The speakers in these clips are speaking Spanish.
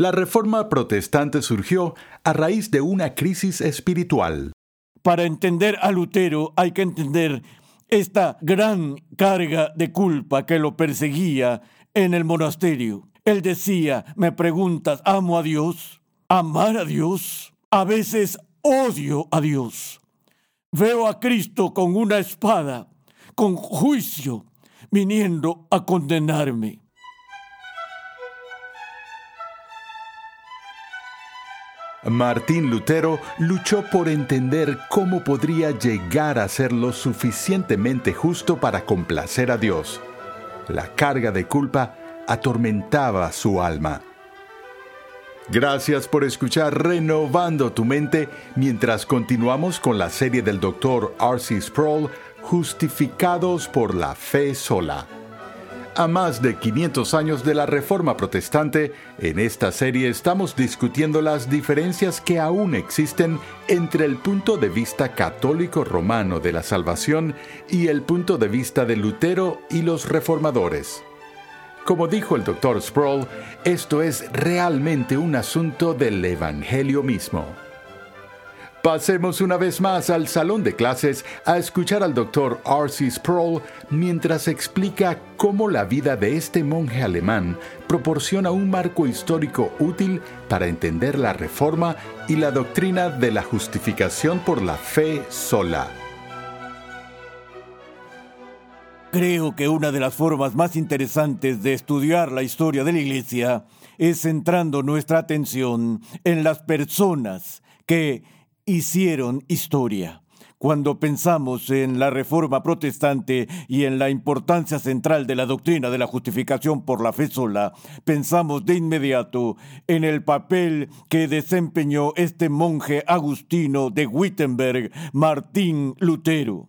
La reforma protestante surgió a raíz de una crisis espiritual. Para entender a Lutero hay que entender esta gran carga de culpa que lo perseguía en el monasterio. Él decía, me preguntas, ¿amo a Dios? ¿Amar a Dios? A veces odio a Dios. Veo a Cristo con una espada, con juicio, viniendo a condenarme. Martín Lutero luchó por entender cómo podría llegar a ser lo suficientemente justo para complacer a Dios. La carga de culpa atormentaba su alma. Gracias por escuchar Renovando tu mente mientras continuamos con la serie del Dr. R.C. Sproul, Justificados por la Fe Sola. A más de 500 años de la Reforma Protestante, en esta serie estamos discutiendo las diferencias que aún existen entre el punto de vista católico romano de la salvación y el punto de vista de Lutero y los reformadores. Como dijo el Dr. Sproul, esto es realmente un asunto del Evangelio mismo. Pasemos una vez más al salón de clases a escuchar al Dr. R.C. Sproul mientras explica cómo la vida de este monje alemán proporciona un marco histórico útil para entender la reforma y la doctrina de la justificación por la fe sola. Creo que una de las formas más interesantes de estudiar la historia de la Iglesia es centrando nuestra atención en las personas que hicieron historia. Cuando pensamos en la reforma protestante y en la importancia central de la doctrina de la justificación por la fe sola, pensamos de inmediato en el papel que desempeñó este monje agustino de Wittenberg, Martín Lutero.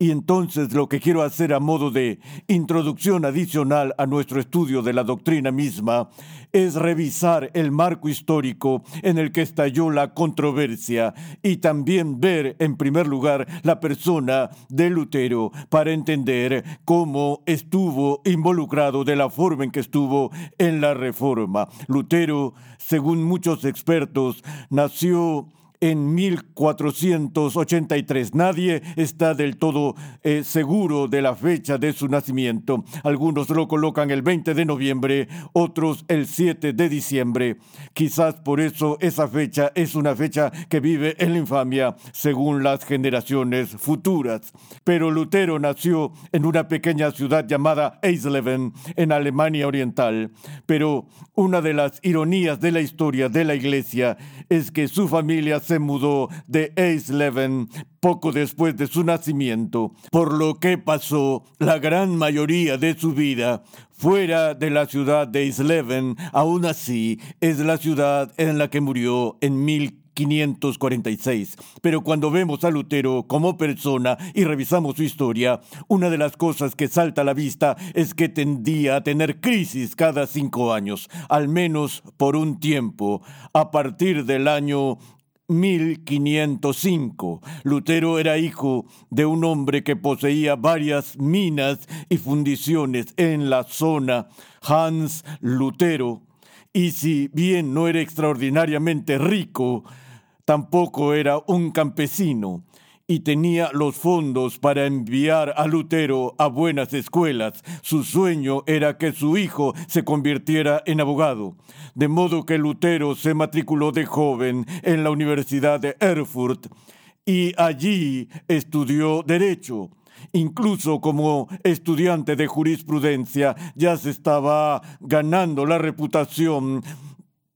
Y entonces lo que quiero hacer a modo de introducción adicional a nuestro estudio de la doctrina misma es revisar el marco histórico en el que estalló la controversia y también ver en primer lugar la persona de Lutero para entender cómo estuvo involucrado de la forma en que estuvo en la reforma. Lutero, según muchos expertos, nació en 1483. Nadie está del todo eh, seguro de la fecha de su nacimiento. Algunos lo colocan el 20 de noviembre, otros el 7 de diciembre. Quizás por eso esa fecha es una fecha que vive en la infamia según las generaciones futuras. Pero Lutero nació en una pequeña ciudad llamada Eisleben, en Alemania Oriental. Pero una de las ironías de la historia de la Iglesia es que su familia se mudó de Eisleben poco después de su nacimiento, por lo que pasó la gran mayoría de su vida fuera de la ciudad de Eisleben. Aún así, es la ciudad en la que murió en 1546. Pero cuando vemos a Lutero como persona y revisamos su historia, una de las cosas que salta a la vista es que tendía a tener crisis cada cinco años, al menos por un tiempo. A partir del año 1505. Lutero era hijo de un hombre que poseía varias minas y fundiciones en la zona, Hans Lutero, y si bien no era extraordinariamente rico, tampoco era un campesino y tenía los fondos para enviar a Lutero a buenas escuelas. Su sueño era que su hijo se convirtiera en abogado. De modo que Lutero se matriculó de joven en la Universidad de Erfurt y allí estudió derecho. Incluso como estudiante de jurisprudencia ya se estaba ganando la reputación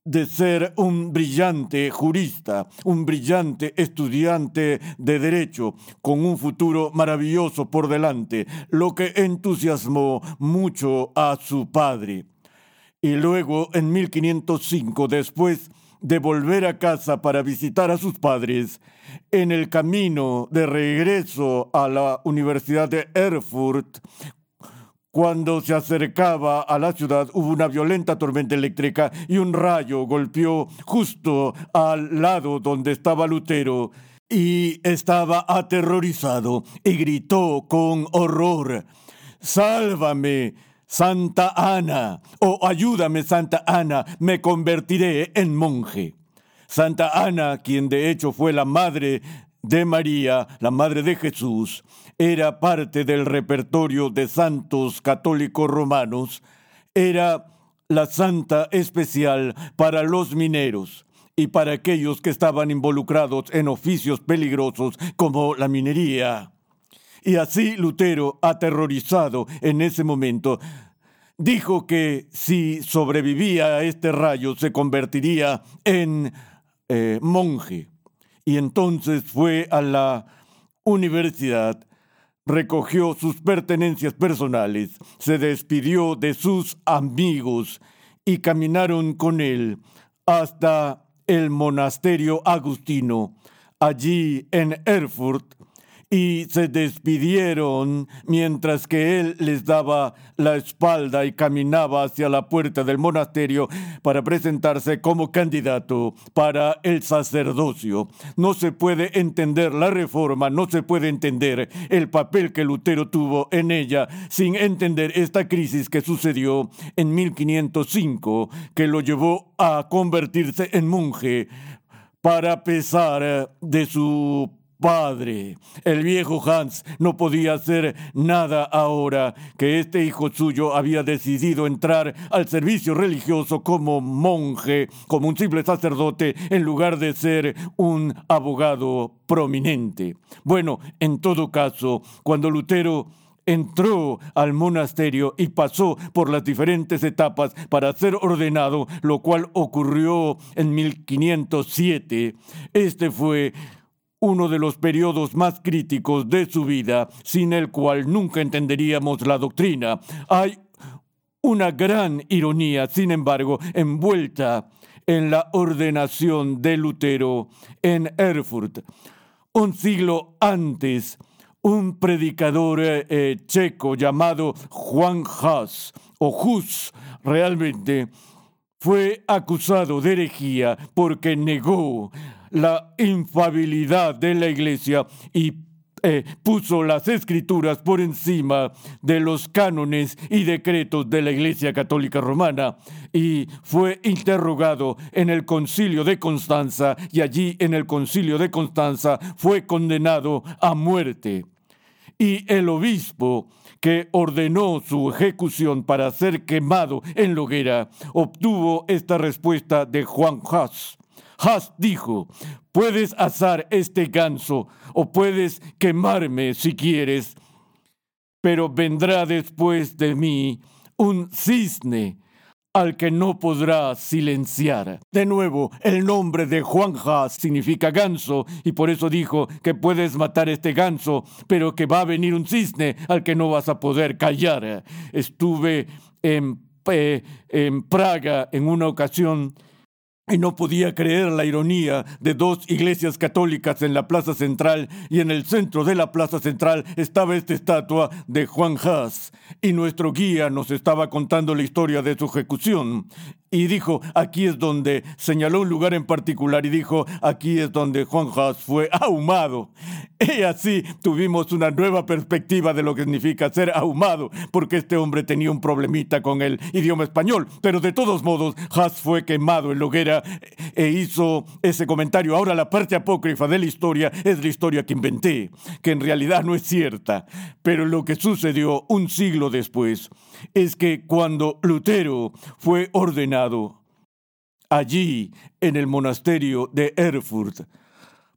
de ser un brillante jurista, un brillante estudiante de derecho, con un futuro maravilloso por delante, lo que entusiasmó mucho a su padre. Y luego, en 1505, después de volver a casa para visitar a sus padres, en el camino de regreso a la Universidad de Erfurt, cuando se acercaba a la ciudad hubo una violenta tormenta eléctrica y un rayo golpeó justo al lado donde estaba Lutero y estaba aterrorizado y gritó con horror, Sálvame, Santa Ana, o ayúdame Santa Ana, me convertiré en monje. Santa Ana, quien de hecho fue la madre de María, la madre de Jesús, era parte del repertorio de santos católicos romanos, era la santa especial para los mineros y para aquellos que estaban involucrados en oficios peligrosos como la minería. Y así Lutero, aterrorizado en ese momento, dijo que si sobrevivía a este rayo se convertiría en eh, monje. Y entonces fue a la universidad, recogió sus pertenencias personales, se despidió de sus amigos y caminaron con él hasta el monasterio agustino, allí en Erfurt, y se despidieron mientras que él les daba la espalda y caminaba hacia la puerta del monasterio para presentarse como candidato para el sacerdocio. No se puede entender la reforma, no se puede entender el papel que Lutero tuvo en ella sin entender esta crisis que sucedió en 1505, que lo llevó a convertirse en monje para pesar de su padre. El viejo Hans no podía hacer nada ahora que este hijo suyo había decidido entrar al servicio religioso como monje, como un simple sacerdote, en lugar de ser un abogado prominente. Bueno, en todo caso, cuando Lutero entró al monasterio y pasó por las diferentes etapas para ser ordenado, lo cual ocurrió en 1507. Este fue uno de los periodos más críticos de su vida, sin el cual nunca entenderíamos la doctrina. Hay una gran ironía, sin embargo, envuelta en la ordenación de Lutero en Erfurt. Un siglo antes, un predicador eh, checo llamado Juan Hus, o Hus realmente, fue acusado de herejía porque negó la infabilidad de la Iglesia y eh, puso las escrituras por encima de los cánones y decretos de la Iglesia Católica Romana y fue interrogado en el concilio de Constanza y allí en el concilio de Constanza fue condenado a muerte. Y el obispo que ordenó su ejecución para ser quemado en la obtuvo esta respuesta de Juan Haas. Haas dijo, puedes asar este ganso o puedes quemarme si quieres, pero vendrá después de mí un cisne al que no podrá silenciar. De nuevo, el nombre de Juan Haas significa ganso, y por eso dijo que puedes matar este ganso, pero que va a venir un cisne al que no vas a poder callar. Estuve en, eh, en Praga en una ocasión y no podía creer la ironía de dos iglesias católicas en la plaza central y en el centro de la plaza central estaba esta estatua de Juan Haas. Y nuestro guía nos estaba contando la historia de su ejecución y dijo, aquí es donde señaló un lugar en particular y dijo, aquí es donde Juan Haas fue ahumado. Y así tuvimos una nueva perspectiva de lo que significa ser ahumado, porque este hombre tenía un problemita con el idioma español, pero de todos modos Haas fue quemado en la hoguera e hizo ese comentario. Ahora la parte apócrifa de la historia es la historia que inventé, que en realidad no es cierta, pero lo que sucedió un siglo después es que cuando Lutero fue ordenado allí en el monasterio de Erfurt,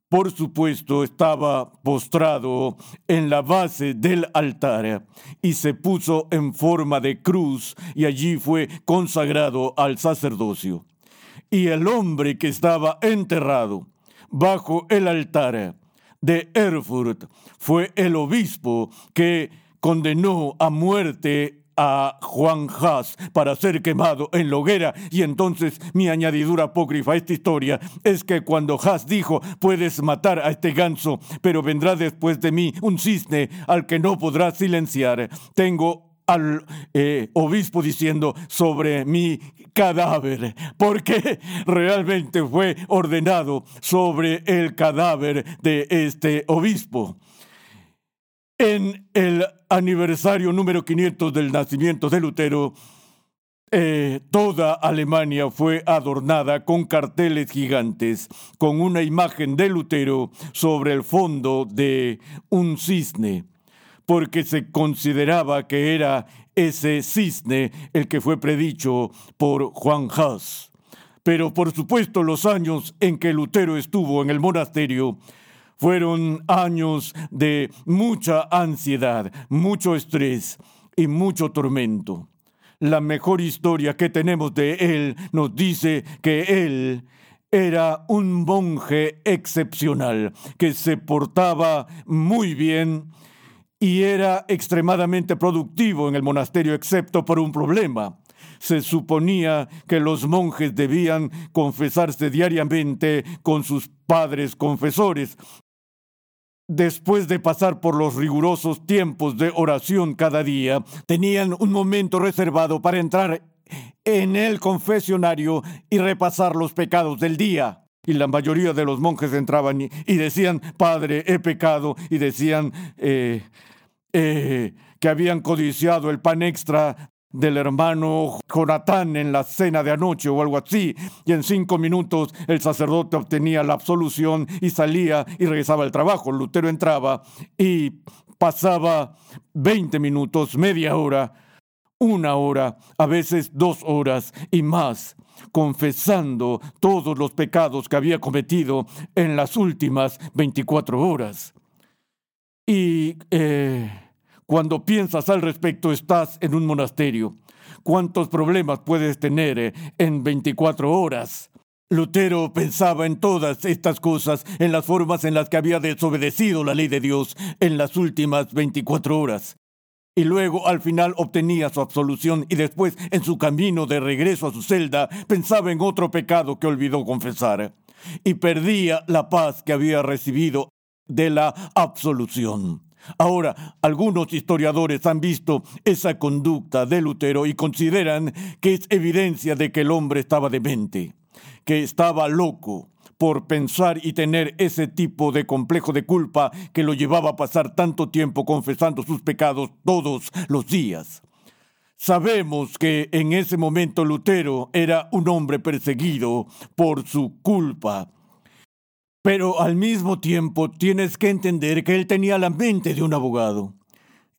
por supuesto estaba postrado en la base del altar y se puso en forma de cruz y allí fue consagrado al sacerdocio. Y el hombre que estaba enterrado bajo el altar de Erfurt fue el obispo que condenó a muerte a Juan Haas para ser quemado en la hoguera. Y entonces mi añadidura apócrifa a esta historia es que cuando Haas dijo, puedes matar a este ganso, pero vendrá después de mí un cisne al que no podrás silenciar, tengo al eh, obispo diciendo sobre mi cadáver, porque realmente fue ordenado sobre el cadáver de este obispo. En el aniversario número 500 del nacimiento de Lutero, eh, toda Alemania fue adornada con carteles gigantes, con una imagen de Lutero sobre el fondo de un cisne, porque se consideraba que era ese cisne el que fue predicho por Juan Haas. Pero por supuesto los años en que Lutero estuvo en el monasterio fueron años de mucha ansiedad, mucho estrés y mucho tormento. La mejor historia que tenemos de él nos dice que él era un monje excepcional, que se portaba muy bien y era extremadamente productivo en el monasterio, excepto por un problema. Se suponía que los monjes debían confesarse diariamente con sus padres confesores, Después de pasar por los rigurosos tiempos de oración cada día, tenían un momento reservado para entrar en el confesionario y repasar los pecados del día. Y la mayoría de los monjes entraban y, decían, Padre, he pecado, y decían eh, eh, que habían codiciado el pan extra del hermano Jonatán en la cena de anoche o algo así, y en cinco minutos el sacerdote obtenía la absolución y salía y regresaba al trabajo. Lutero entraba y pasaba veinte minutos, media hora, una hora, a veces dos horas y más, confesando todos los pecados que había cometido en las últimas veinticuatro horas. Y eh, cuando piensas al respecto, estás en un monasterio. ¿Cuántos problemas puedes tener eh, en 24 horas? Lutero pensaba en todas estas cosas, en las formas en las que había desobedecido la ley de Dios en las últimas 24 horas. Y luego al final obtenía su absolución y después, en su camino de regreso a su celda, pensaba en otro pecado que olvidó confesar. Y perdía la paz que había recibido de la absolución. Ahora, algunos historiadores han visto esa conducta de Lutero y consideran que es evidencia de que el hombre estaba demente, que estaba loco por pensar y tener ese tipo de complejo de culpa que lo llevaba a pasar tanto tiempo confesando sus pecados todos los días. Sabemos que en ese momento Lutero era un hombre perseguido por su culpa pero al mismo tiempo tienes que entender que él tenía la mente de un abogado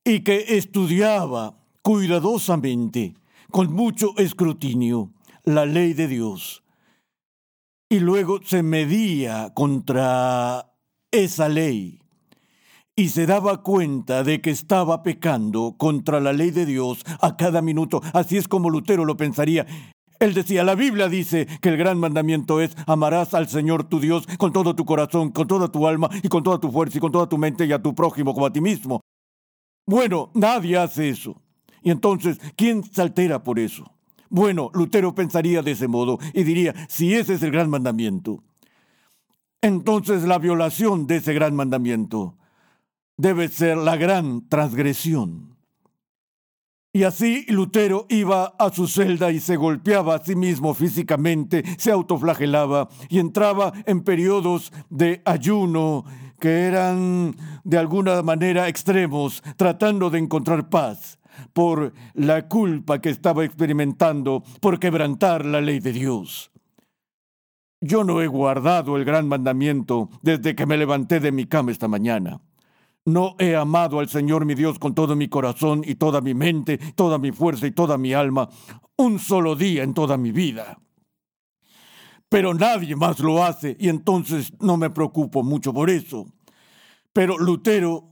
y que estudiaba cuidadosamente, con mucho escrutinio, la ley de Dios. Y luego se medía contra esa ley y se daba cuenta de que estaba pecando contra la ley de Dios a cada minuto. Así es como Lutero lo pensaría. Él decía, la Biblia dice que el gran mandamiento es amarás al Señor tu Dios con todo tu corazón, con toda tu alma y con toda tu fuerza y con toda tu mente y a tu prójimo como a ti mismo. Bueno, nadie hace eso. Y entonces, ¿quién se altera por eso? Bueno, Lutero pensaría de ese modo y diría, si ese es el gran mandamiento, entonces la violación de ese gran mandamiento debe ser la gran transgresión. Y así Lutero iba a su celda y se golpeaba a sí mismo físicamente, se autoflagelaba y entraba en periodos de ayuno que eran de alguna manera extremos, tratando de encontrar paz por la culpa que estaba experimentando por quebrantar la ley de Dios. Yo no he guardado el gran mandamiento desde que me levanté de mi cama esta mañana. No he amado al Señor mi Dios con todo mi corazón y toda mi mente, toda mi fuerza y toda mi alma, un solo día en toda mi vida. Pero nadie más lo hace y entonces no me preocupo mucho por eso. Pero Lutero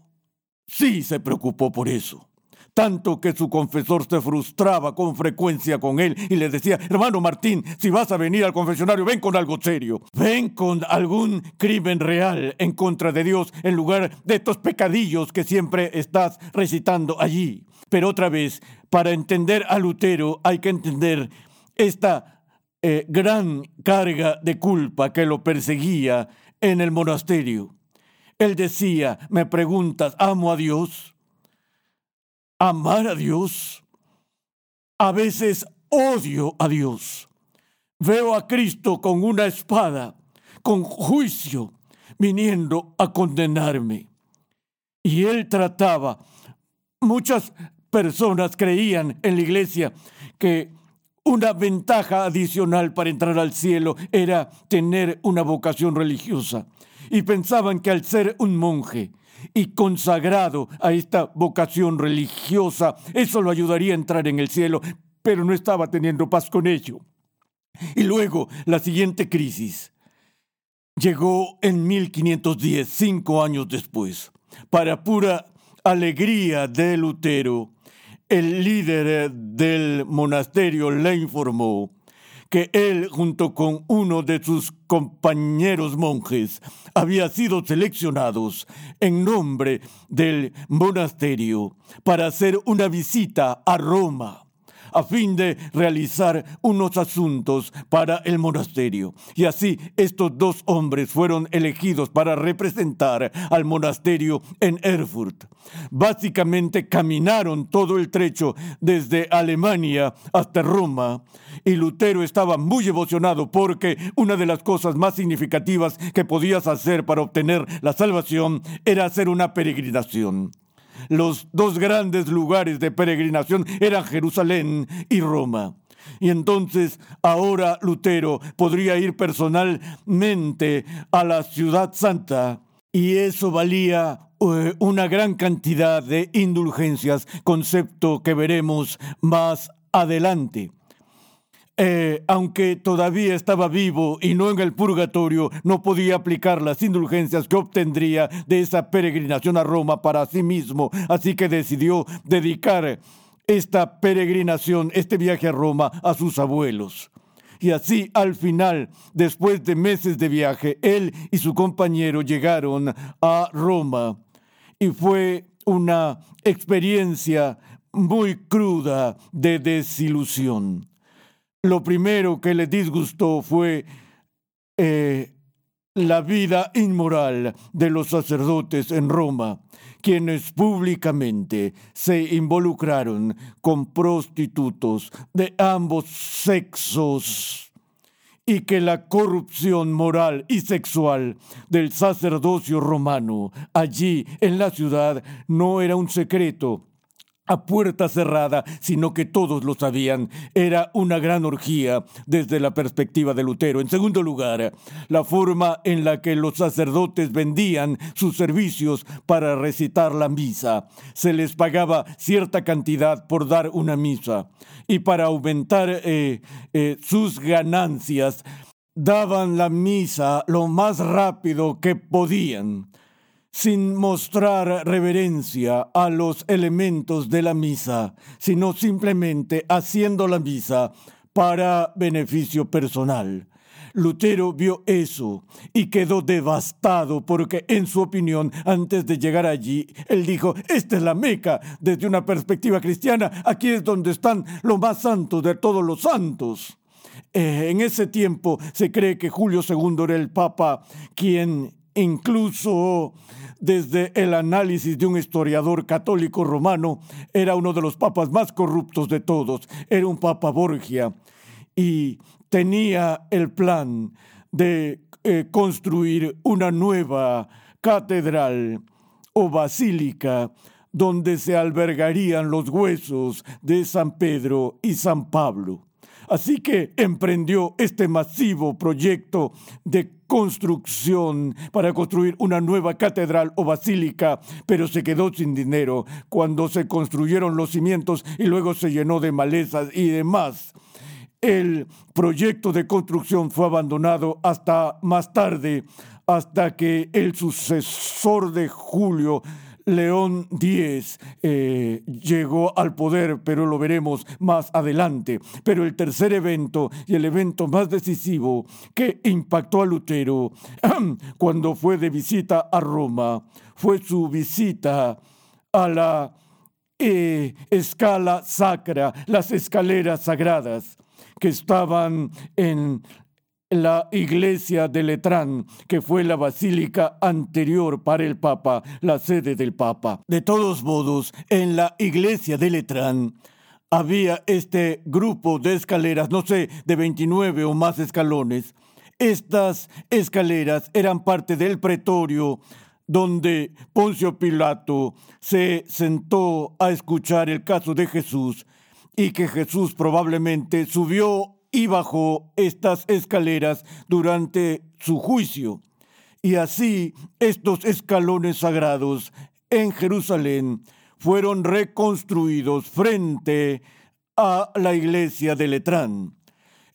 sí se preocupó por eso tanto que su confesor se frustraba con frecuencia con él y le decía, hermano Martín, si vas a venir al confesionario, ven con algo serio, ven con algún crimen real en contra de Dios en lugar de estos pecadillos que siempre estás recitando allí. Pero otra vez, para entender a Lutero hay que entender esta eh, gran carga de culpa que lo perseguía en el monasterio. Él decía, me preguntas, ¿amo a Dios? Amar a Dios. A veces odio a Dios. Veo a Cristo con una espada, con juicio, viniendo a condenarme. Y él trataba, muchas personas creían en la iglesia que una ventaja adicional para entrar al cielo era tener una vocación religiosa. Y pensaban que al ser un monje y consagrado a esta vocación religiosa, eso lo ayudaría a entrar en el cielo, pero no estaba teniendo paz con ello. Y luego la siguiente crisis llegó en 1510, cinco años después. Para pura alegría de Lutero, el líder del monasterio le informó que él, junto con uno de sus compañeros monjes, había sido seleccionados en nombre del monasterio para hacer una visita a Roma a fin de realizar unos asuntos para el monasterio. Y así estos dos hombres fueron elegidos para representar al monasterio en Erfurt. Básicamente caminaron todo el trecho desde Alemania hasta Roma y Lutero estaba muy emocionado porque una de las cosas más significativas que podías hacer para obtener la salvación era hacer una peregrinación. Los dos grandes lugares de peregrinación eran Jerusalén y Roma. Y entonces ahora Lutero podría ir personalmente a la ciudad santa y eso valía eh, una gran cantidad de indulgencias, concepto que veremos más adelante. Eh, aunque todavía estaba vivo y no en el purgatorio, no podía aplicar las indulgencias que obtendría de esa peregrinación a Roma para sí mismo, así que decidió dedicar esta peregrinación, este viaje a Roma, a sus abuelos. Y así al final, después de meses de viaje, él y su compañero llegaron a Roma y fue una experiencia muy cruda de desilusión. Lo primero que le disgustó fue eh, la vida inmoral de los sacerdotes en Roma, quienes públicamente se involucraron con prostitutos de ambos sexos y que la corrupción moral y sexual del sacerdocio romano allí en la ciudad no era un secreto a puerta cerrada, sino que todos lo sabían. Era una gran orgía desde la perspectiva de Lutero. En segundo lugar, la forma en la que los sacerdotes vendían sus servicios para recitar la misa. Se les pagaba cierta cantidad por dar una misa y para aumentar eh, eh, sus ganancias daban la misa lo más rápido que podían sin mostrar reverencia a los elementos de la misa, sino simplemente haciendo la misa para beneficio personal. Lutero vio eso y quedó devastado porque, en su opinión, antes de llegar allí, él dijo, esta es la Meca desde una perspectiva cristiana, aquí es donde están lo más santos de todos los santos. Eh, en ese tiempo se cree que Julio II era el Papa quien incluso desde el análisis de un historiador católico romano, era uno de los papas más corruptos de todos, era un papa Borgia, y tenía el plan de eh, construir una nueva catedral o basílica donde se albergarían los huesos de San Pedro y San Pablo. Así que emprendió este masivo proyecto de construcción para construir una nueva catedral o basílica, pero se quedó sin dinero cuando se construyeron los cimientos y luego se llenó de malezas y demás. El proyecto de construcción fue abandonado hasta más tarde, hasta que el sucesor de Julio León X eh, llegó al poder, pero lo veremos más adelante. Pero el tercer evento y el evento más decisivo que impactó a Lutero cuando fue de visita a Roma fue su visita a la eh, escala sacra, las escaleras sagradas que estaban en la iglesia de Letrán, que fue la basílica anterior para el Papa, la sede del Papa. De todos modos, en la iglesia de Letrán había este grupo de escaleras, no sé, de 29 o más escalones. Estas escaleras eran parte del pretorio donde Poncio Pilato se sentó a escuchar el caso de Jesús y que Jesús probablemente subió y bajó estas escaleras durante su juicio. Y así estos escalones sagrados en Jerusalén fueron reconstruidos frente a la iglesia de Letrán.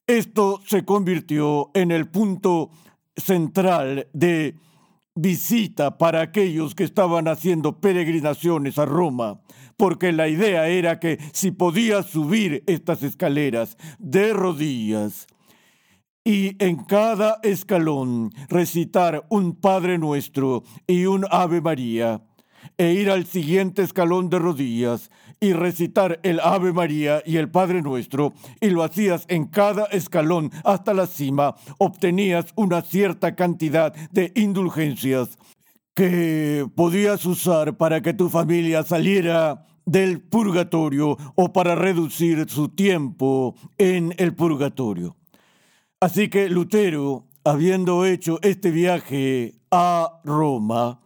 Esto se convirtió en el punto central de visita para aquellos que estaban haciendo peregrinaciones a Roma, porque la idea era que si podías subir estas escaleras de rodillas y en cada escalón recitar un Padre Nuestro y un Ave María, e ir al siguiente escalón de rodillas y recitar el Ave María y el Padre Nuestro, y lo hacías en cada escalón hasta la cima, obtenías una cierta cantidad de indulgencias que podías usar para que tu familia saliera del purgatorio o para reducir su tiempo en el purgatorio. Así que Lutero, habiendo hecho este viaje a Roma,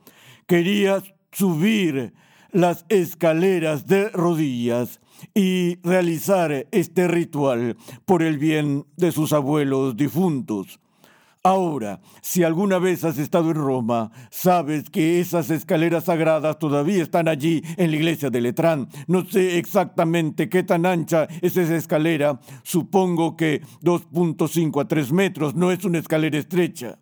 quería subir las escaleras de rodillas y realizar este ritual por el bien de sus abuelos difuntos. Ahora, si alguna vez has estado en Roma, sabes que esas escaleras sagradas todavía están allí en la iglesia de Letrán. No sé exactamente qué tan ancha es esa escalera. Supongo que 2.5 a 3 metros no es una escalera estrecha.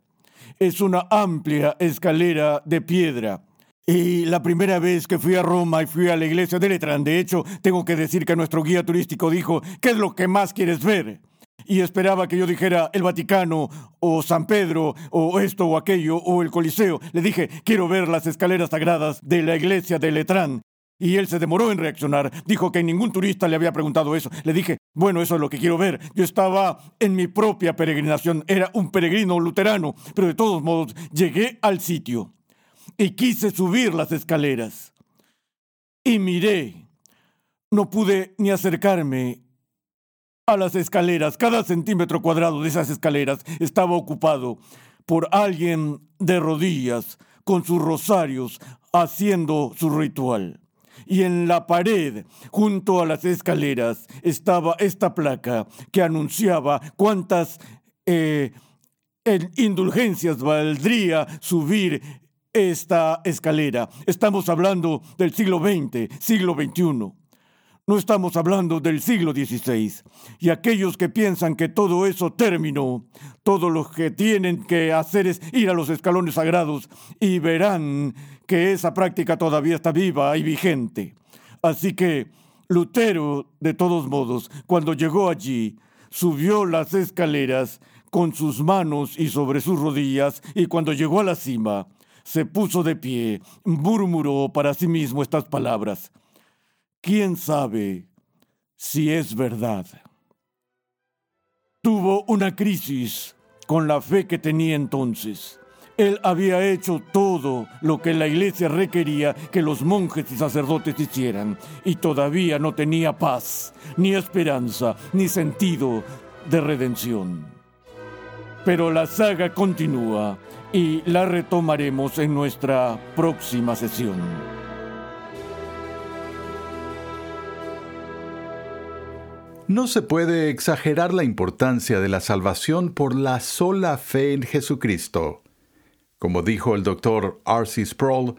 Es una amplia escalera de piedra. Y la primera vez que fui a Roma y fui a la iglesia de Letrán, de hecho, tengo que decir que nuestro guía turístico dijo, ¿qué es lo que más quieres ver? Y esperaba que yo dijera el Vaticano, o San Pedro, o esto o aquello, o el Coliseo. Le dije, quiero ver las escaleras sagradas de la iglesia de Letrán. Y él se demoró en reaccionar. Dijo que ningún turista le había preguntado eso. Le dije, bueno, eso es lo que quiero ver. Yo estaba en mi propia peregrinación. Era un peregrino luterano. Pero de todos modos, llegué al sitio y quise subir las escaleras. Y miré, no pude ni acercarme a las escaleras. Cada centímetro cuadrado de esas escaleras estaba ocupado por alguien de rodillas con sus rosarios haciendo su ritual. Y en la pared, junto a las escaleras, estaba esta placa que anunciaba cuántas eh, indulgencias valdría subir esta escalera. Estamos hablando del siglo XX, siglo XXI. No estamos hablando del siglo XVI. Y aquellos que piensan que todo eso terminó, todo lo que tienen que hacer es ir a los escalones sagrados y verán que esa práctica todavía está viva y vigente. Así que Lutero, de todos modos, cuando llegó allí, subió las escaleras con sus manos y sobre sus rodillas, y cuando llegó a la cima, se puso de pie, murmuró para sí mismo estas palabras. ¿Quién sabe si es verdad? Tuvo una crisis con la fe que tenía entonces. Él había hecho todo lo que la iglesia requería que los monjes y sacerdotes hicieran y todavía no tenía paz, ni esperanza, ni sentido de redención. Pero la saga continúa y la retomaremos en nuestra próxima sesión. No se puede exagerar la importancia de la salvación por la sola fe en Jesucristo. Como dijo el doctor R.C. Sproul,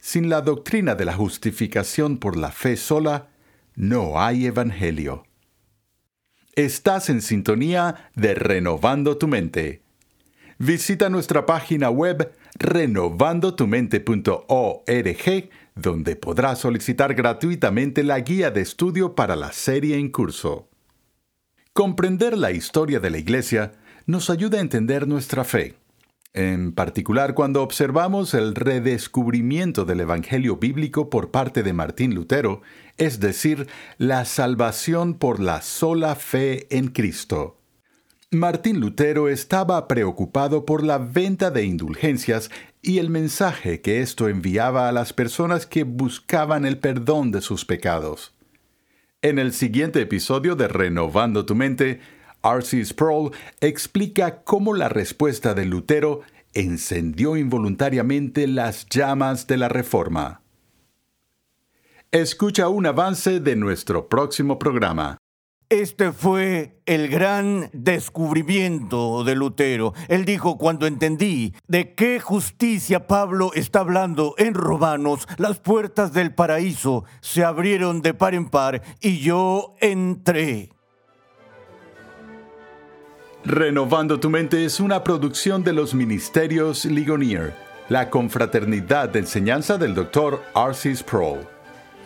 sin la doctrina de la justificación por la fe sola, no hay evangelio. Estás en sintonía de Renovando tu Mente visita nuestra página web renovandotumente.org, donde podrás solicitar gratuitamente la guía de estudio para la serie en curso. Comprender la historia de la Iglesia nos ayuda a entender nuestra fe, en particular cuando observamos el redescubrimiento del Evangelio bíblico por parte de Martín Lutero, es decir, la salvación por la sola fe en Cristo. Martín Lutero estaba preocupado por la venta de indulgencias y el mensaje que esto enviaba a las personas que buscaban el perdón de sus pecados. En el siguiente episodio de Renovando tu Mente, R.C. Sproul explica cómo la respuesta de Lutero encendió involuntariamente las llamas de la reforma. Escucha un avance de nuestro próximo programa. Este fue el gran descubrimiento de Lutero. Él dijo, cuando entendí de qué justicia Pablo está hablando en Romanos, las puertas del paraíso se abrieron de par en par y yo entré. Renovando tu mente es una producción de los ministerios Ligonier, la confraternidad de enseñanza del Dr. Arcis Sproul.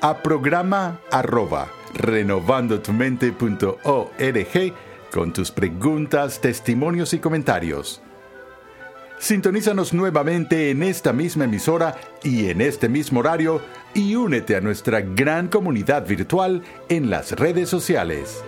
a programa arroba renovandotumente.org con tus preguntas, testimonios y comentarios. Sintonízanos nuevamente en esta misma emisora y en este mismo horario y únete a nuestra gran comunidad virtual en las redes sociales.